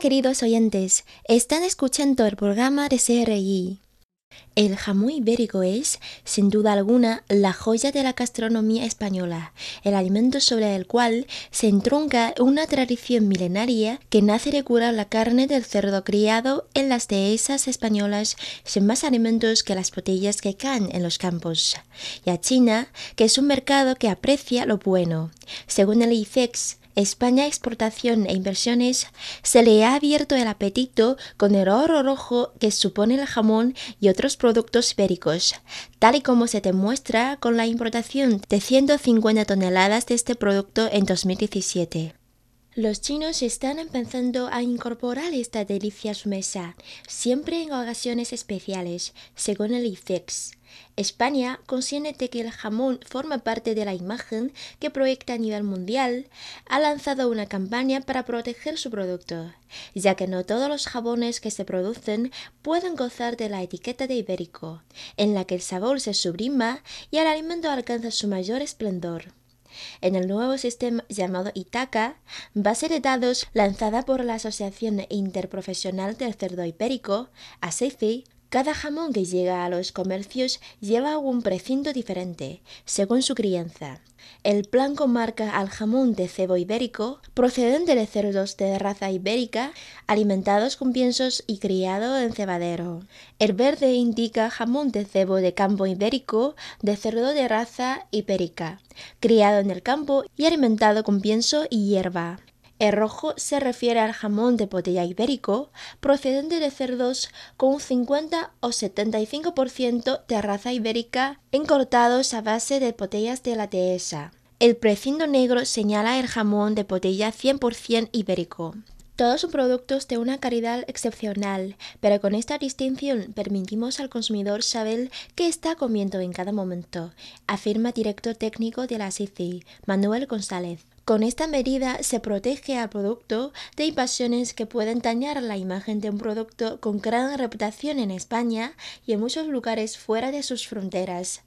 Queridos oyentes, están escuchando el programa de CRI. El jamón ibérico es, sin duda alguna, la joya de la gastronomía española, el alimento sobre el cual se entronca una tradición milenaria que nace de curar la carne del cerdo criado en las dehesas españolas sin más alimentos que las botellas que caen en los campos, y a China, que es un mercado que aprecia lo bueno. Según el ICEX, España Exportación e Inversiones se le ha abierto el apetito con el oro rojo que supone el jamón y otros productos ibéricos, tal y como se demuestra con la importación de 150 toneladas de este producto en 2017. Los chinos están empezando a incorporar esta delicia a su mesa, siempre en ocasiones especiales, según el IFEX. España, consciente de que el jamón forma parte de la imagen que proyecta a nivel mundial, ha lanzado una campaña para proteger su producto, ya que no todos los jabones que se producen pueden gozar de la etiqueta de ibérico, en la que el sabor se sublima y el alimento alcanza su mayor esplendor. En el nuevo sistema llamado Itaca, base de datos lanzada por la Asociación Interprofesional del Cerdo Ibérico, ASECI, cada jamón que llega a los comercios lleva un precinto diferente, según su crianza. El blanco marca al jamón de cebo ibérico, procedente de cerdos de raza ibérica, alimentados con piensos y criado en cebadero. El verde indica jamón de cebo de campo ibérico, de cerdo de raza ibérica, criado en el campo y alimentado con pienso y hierba. El rojo se refiere al jamón de botella ibérico procedente de cerdos con un 50 o 75% de raza ibérica encortados a base de botellas de la dehesa. El precinto negro señala el jamón de botella 100% ibérico. Todos son productos de una calidad excepcional, pero con esta distinción permitimos al consumidor saber qué está comiendo en cada momento, afirma director técnico de la CICI, Manuel González. Con esta medida se protege al producto de invasiones que pueden dañar la imagen de un producto con gran reputación en España y en muchos lugares fuera de sus fronteras.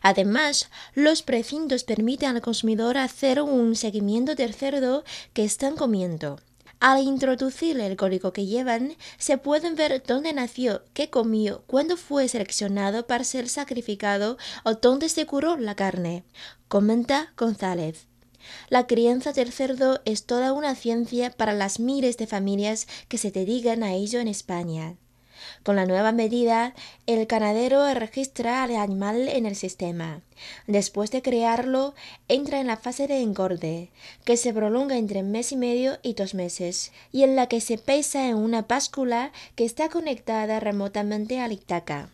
Además, los precintos permiten al consumidor hacer un seguimiento del cerdo que están comiendo. Al introducir el código que llevan, se pueden ver dónde nació, qué comió, cuándo fue seleccionado para ser sacrificado o dónde se curó la carne, comenta González. La crianza del cerdo es toda una ciencia para las miles de familias que se dedican a ello en España. Con la nueva medida, el ganadero registra al animal en el sistema. Después de crearlo, entra en la fase de engorde, que se prolonga entre un mes y medio y dos meses, y en la que se pesa en una báscula que está conectada remotamente al Itaca.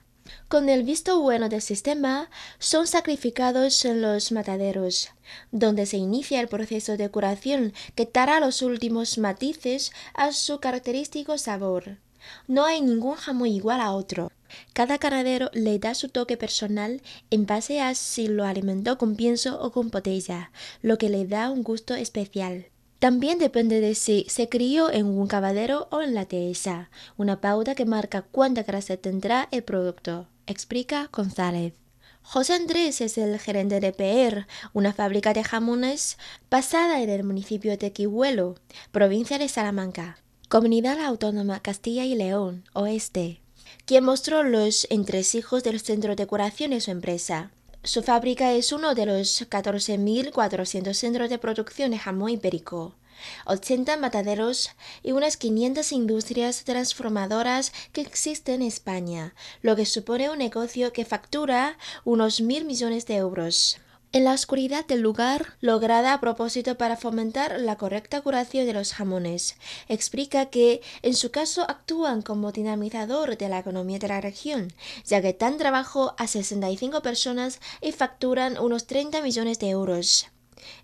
Con el visto bueno del sistema, son sacrificados en los mataderos, donde se inicia el proceso de curación que dará los últimos matices a su característico sabor. No hay ningún jamón igual a otro. Cada ganadero le da su toque personal en base a si lo alimentó con pienso o con botella, lo que le da un gusto especial. También depende de si se crió en un cavadero o en la dehesa, una pauta que marca cuánta grasa tendrá el producto, explica González. José Andrés es el gerente de PR, una fábrica de jamones basada en el municipio de Quihuelo, provincia de Salamanca, Comunidad Autónoma Castilla y León, Oeste, quien mostró los entresijos del centro de curación de su empresa. Su fábrica es uno de los 14.400 centros de producción de jamón ibérico, 80 mataderos y unas 500 industrias transformadoras que existen en España, lo que supone un negocio que factura unos mil millones de euros en la oscuridad del lugar, lograda a propósito para fomentar la correcta curación de los jamones. Explica que, en su caso, actúan como dinamizador de la economía de la región, ya que dan trabajo a 65 personas y facturan unos 30 millones de euros.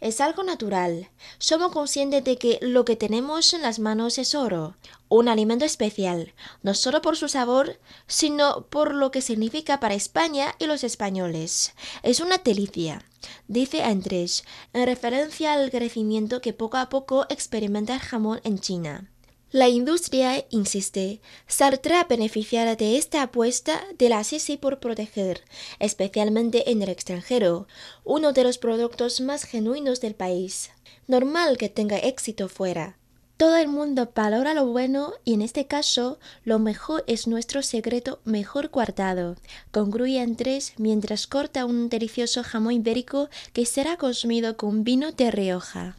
Es algo natural. Somos conscientes de que lo que tenemos en las manos es oro, un alimento especial, no solo por su sabor, sino por lo que significa para España y los españoles. Es una delicia, dice Andrés, en referencia al crecimiento que poco a poco experimenta el jamón en China. La industria, insiste, saldrá beneficiada de esta apuesta de la Sisi por proteger, especialmente en el extranjero, uno de los productos más genuinos del país. Normal que tenga éxito fuera. Todo el mundo valora lo bueno y en este caso lo mejor es nuestro secreto mejor guardado. Concluye Andrés mientras corta un delicioso jamón ibérico que será consumido con vino de Rioja.